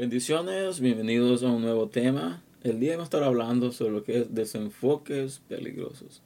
Bendiciones, bienvenidos a un nuevo tema. El día vamos a estar hablando sobre lo que es desenfoques peligrosos.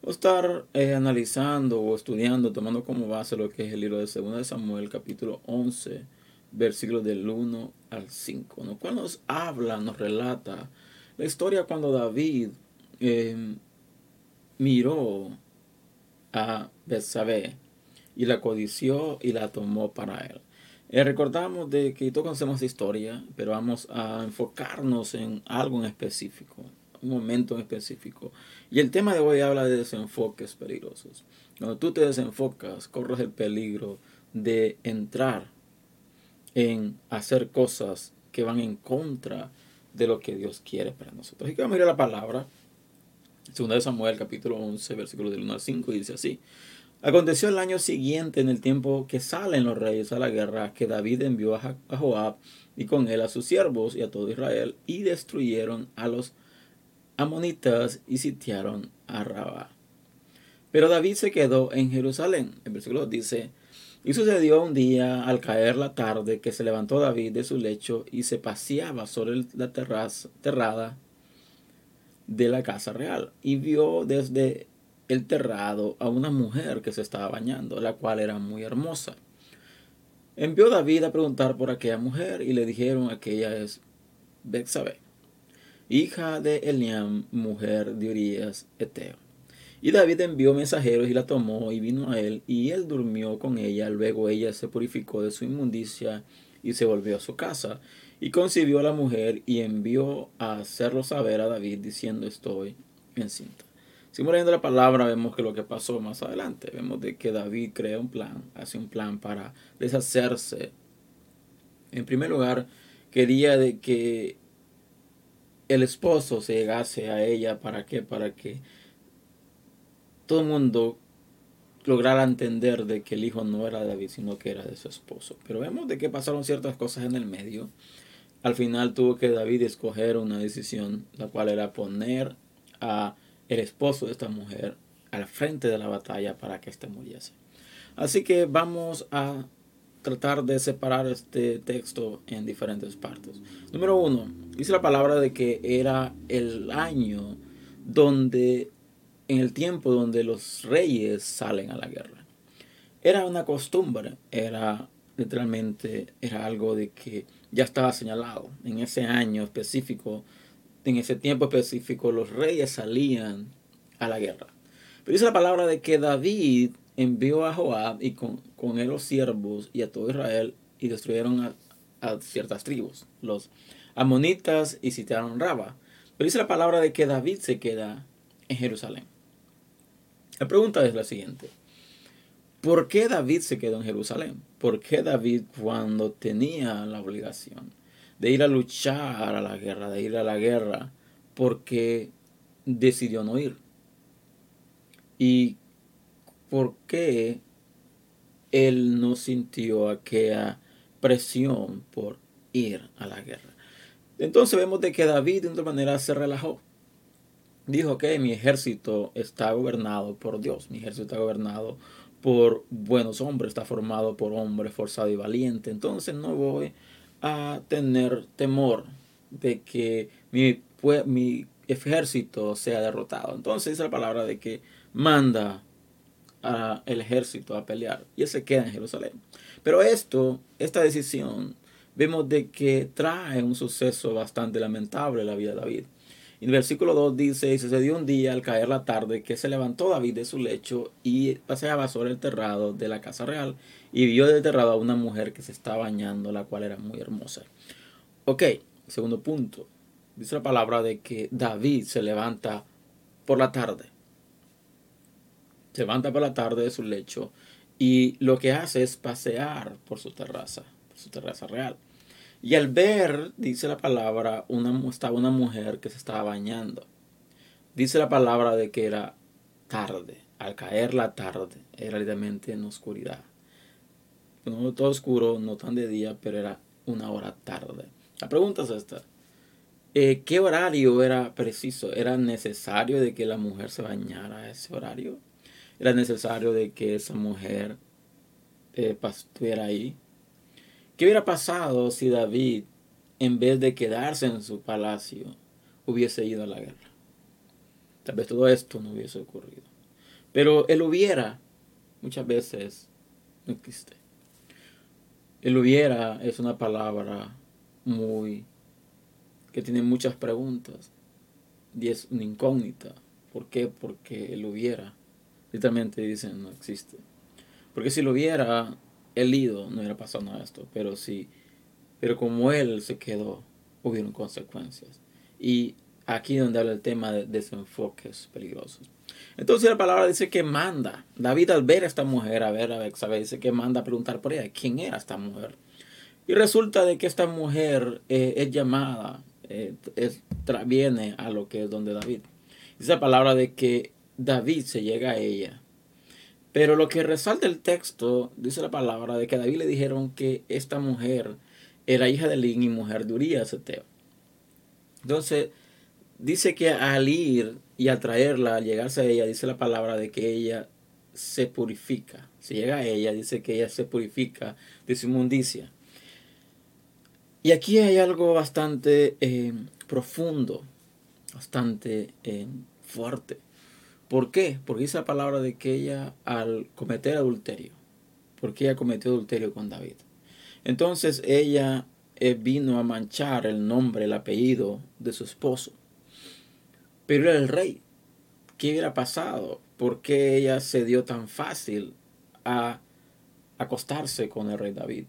Vamos a estar eh, analizando o estudiando, tomando como base lo que es el libro de 2 de Samuel, capítulo 11, versículos del 1 al 5, en lo cual nos habla, nos relata la historia cuando David em, miró a Betsabé y la codició y la tomó para él. Eh, recordamos de que todos conocemos esta historia, pero vamos a enfocarnos en algo en específico, un momento en específico. Y el tema de hoy habla de desenfoques peligrosos. Cuando tú te desenfocas, corres el peligro de entrar en hacer cosas que van en contra de lo que Dios quiere para nosotros. Y que vamos a ir a la palabra. Segunda de Samuel, capítulo 11, versículo del 1 al 5, y dice así. Aconteció el año siguiente, en el tiempo que salen los reyes a la guerra, que David envió a Joab y con él a sus siervos y a todo Israel, y destruyeron a los amonitas y sitiaron a Rabá. Pero David se quedó en Jerusalén. El versículo dice, y sucedió un día al caer la tarde que se levantó David de su lecho y se paseaba sobre la terraza, terrada de la casa real y vio desde el terrado a una mujer que se estaba bañando, la cual era muy hermosa. Envió David a preguntar por aquella mujer y le dijeron que ella es Bexabe, hija de Eliam, mujer de Urias Eteo. Y David envió mensajeros y la tomó y vino a él y él durmió con ella. Luego ella se purificó de su inmundicia y se volvió a su casa y concibió a la mujer y envió a hacerlo saber a David diciendo estoy encinta. Seguimos leyendo la palabra, vemos que lo que pasó más adelante, vemos de que David crea un plan, hace un plan para deshacerse. En primer lugar, quería de que el esposo se llegase a ella, ¿para qué? Para que todo el mundo lograra entender de que el hijo no era de David, sino que era de su esposo. Pero vemos de que pasaron ciertas cosas en el medio. Al final tuvo que David escoger una decisión, la cual era poner a el esposo de esta mujer al frente de la batalla para que éste muriese. Así que vamos a tratar de separar este texto en diferentes partes. Número uno, dice la palabra de que era el año donde, en el tiempo donde los reyes salen a la guerra. Era una costumbre, era literalmente, era algo de que ya estaba señalado. En ese año específico en ese tiempo específico los reyes salían a la guerra. Pero dice la palabra de que David envió a Joab y con, él los siervos y a todo Israel y destruyeron a, ciertas tribus, los amonitas y sitiaron Raba. Pero dice la palabra de que David se queda en Jerusalén. La pregunta es la siguiente. ¿Por qué David se quedó en Jerusalén? ¿Por qué David cuando tenía la obligación de ir a luchar a la guerra, de ir a la guerra, porque decidió no ir. ¿Y por qué él no sintió aquella presión por ir a la guerra? Entonces vemos de que David de otra manera se relajó. Dijo que mi ejército está gobernado por Dios, mi ejército está gobernado por buenos hombres, está formado por hombres forzados y valientes. Entonces no voy a tener temor de que mi, mi ejército sea derrotado. Entonces dice la palabra de que manda al ejército a pelear y él se queda en Jerusalén. Pero esto, esta decisión, vemos de que trae un suceso bastante lamentable en la vida de David. Y el versículo 2 dice, y sucedió un día al caer la tarde que se levantó David de su lecho y paseaba sobre el terrado de la casa real y vio del terrado a una mujer que se estaba bañando, la cual era muy hermosa. Ok, segundo punto. Dice la palabra de que David se levanta por la tarde. Se levanta por la tarde de su lecho y lo que hace es pasear por su terraza, por su terraza real. Y al ver, dice la palabra, una, estaba una mujer que se estaba bañando. Dice la palabra de que era tarde, al caer la tarde, era literalmente en oscuridad. Todo oscuro, no tan de día, pero era una hora tarde. La pregunta es esta. Eh, ¿Qué horario era preciso? ¿Era necesario de que la mujer se bañara a ese horario? ¿Era necesario de que esa mujer eh, estuviera ahí? ¿Qué hubiera pasado si David en vez de quedarse en su palacio, hubiese ido a la guerra. Tal vez todo esto no hubiese ocurrido. Pero él hubiera, muchas veces, no existe. El hubiera es una palabra muy que tiene muchas preguntas y es una incógnita. ¿Por qué? Porque el hubiera, literalmente dicen, no existe. Porque si lo hubiera, él ido, no hubiera pasado nada esto. Pero sí, pero como él se quedó, hubieron consecuencias. Y aquí donde habla el tema de desenfoques peligrosos. Entonces la palabra dice que manda. David al ver a esta mujer, a ver a Bexabe, dice que manda a preguntar por ella, ¿quién era esta mujer? Y resulta de que esta mujer eh, es llamada, eh, viene a lo que es donde David. Dice la palabra de que David se llega a ella. Pero lo que resalta el texto, dice la palabra de que a David le dijeron que esta mujer era hija de Lin y mujer de Urias Eteo. Entonces, dice que al ir y al traerla, al llegarse a ella, dice la palabra de que ella se purifica. Si llega a ella, dice que ella se purifica de su inmundicia. Y aquí hay algo bastante eh, profundo, bastante eh, fuerte. ¿Por qué? Porque dice la palabra de que ella al cometer adulterio, porque ella cometió adulterio con David. Entonces ella eh, vino a manchar el nombre, el apellido de su esposo. Pero era el rey. ¿Qué hubiera pasado? ¿Por qué ella se dio tan fácil a acostarse con el rey David?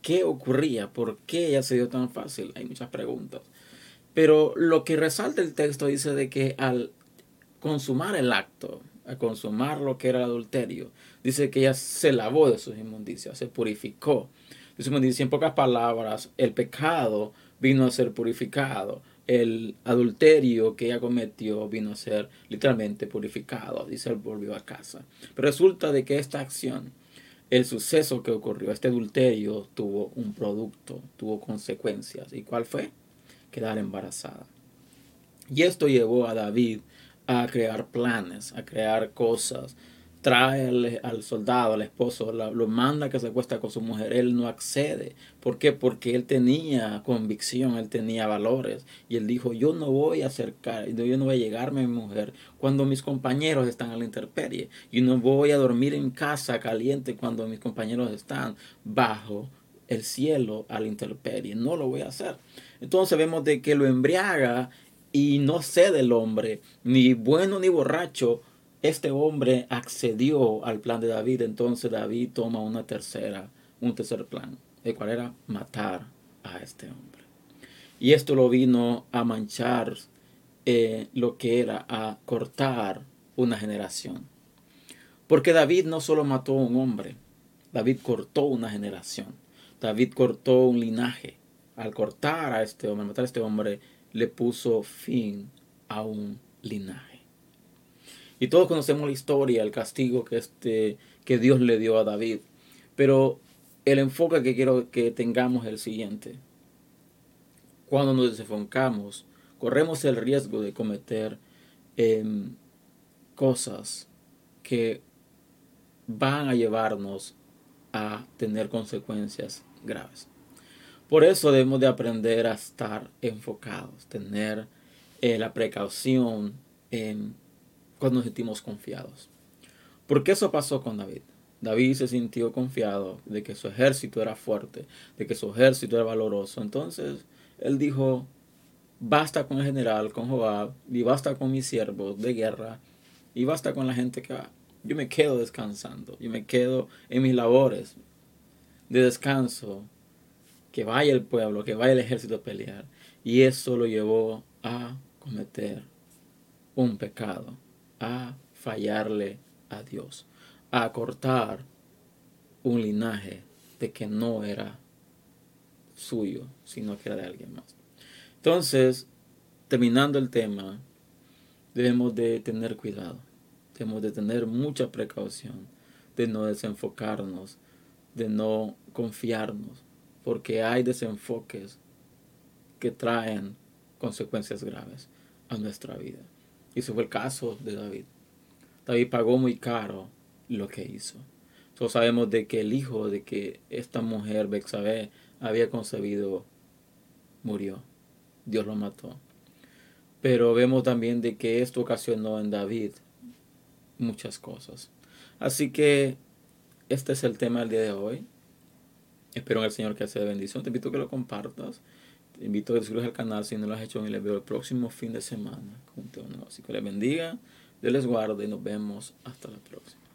¿Qué ocurría? ¿Por qué ella se dio tan fácil? Hay muchas preguntas. Pero lo que resalta el texto dice de que al consumar el acto, al consumar lo que era el adulterio, dice que ella se lavó de sus inmundicias, se purificó. Dice en pocas palabras, el pecado vino a ser purificado el adulterio que ella cometió vino a ser literalmente purificado. Dice, él volvió a casa. Pero resulta de que esta acción, el suceso que ocurrió, este adulterio tuvo un producto, tuvo consecuencias. ¿Y cuál fue? Quedar embarazada. Y esto llevó a David a crear planes, a crear cosas, trae al, soldado, al esposo, lo manda que se acuesta con su mujer, él no accede. ¿Por qué? Porque él tenía convicción, él tenía valores. Y él dijo, yo no voy a acercar, yo no voy a llegarme a mi mujer cuando mis compañeros están a la intemperie. Yo no voy a dormir en casa caliente cuando mis compañeros están bajo el cielo a la intemperie. No lo voy a hacer. Entonces vemos de que lo embriaga y no cede el hombre, ni bueno ni borracho, este hombre accedió al plan de David, entonces David toma una tercera, un tercer plan, el cual era matar a este hombre. Y esto lo vino a manchar eh, lo que era a cortar una generación. Porque David no solo mató a un hombre, David cortó una generación. David cortó un linaje. Al cortar a este hombre, matar a este hombre, le puso fin a un linaje. Y todos conocemos la historia, el castigo que, este, que Dios le dio a David. Pero el enfoque que quiero que tengamos es el siguiente. Cuando nos desenfocamos, corremos el riesgo de cometer em, cosas que van a llevarnos a tener consecuencias graves. Por eso debemos de aprender a estar enfocados, tener eh, la precaución cuando nos sentimos confiados. Porque eso pasó con David. David se sintió confiado de que su ejército era fuerte, de que su ejército era valoroso. Entonces él dijo, basta con el general, con Joab, y basta con mis siervos de guerra, y basta con la gente que va. Yo me quedo descansando, yo me quedo en mis labores de descanso, que vaya el pueblo, que vaya el ejército a pelear. Y eso lo llevó a cometer un pecado a fallarle a Dios, a cortar un linaje de que no era suyo, sino que era de alguien más. Entonces, terminando el tema, debemos de tener cuidado, debemos de tener mucha precaución, de no desenfocarnos, de no confiarnos, porque hay desenfoques que traen consecuencias graves a nuestra vida. Y ese fue el caso de David. David pagó muy caro lo que hizo. Todos sabemos de que el hijo de que esta mujer, Bexabé, había concebido murió. Dios lo mató. Pero vemos también de que esto ocasionó en David muchas cosas. Así que este es el tema del día de hoy. Espero en el Señor que sea de bendición. Te invito a que lo compartas. Te invito a que te suscribas al canal si no lo has hecho y les veo el próximo fin de semana un Así que les bendiga, Dios les guarde y nos vemos hasta la próxima.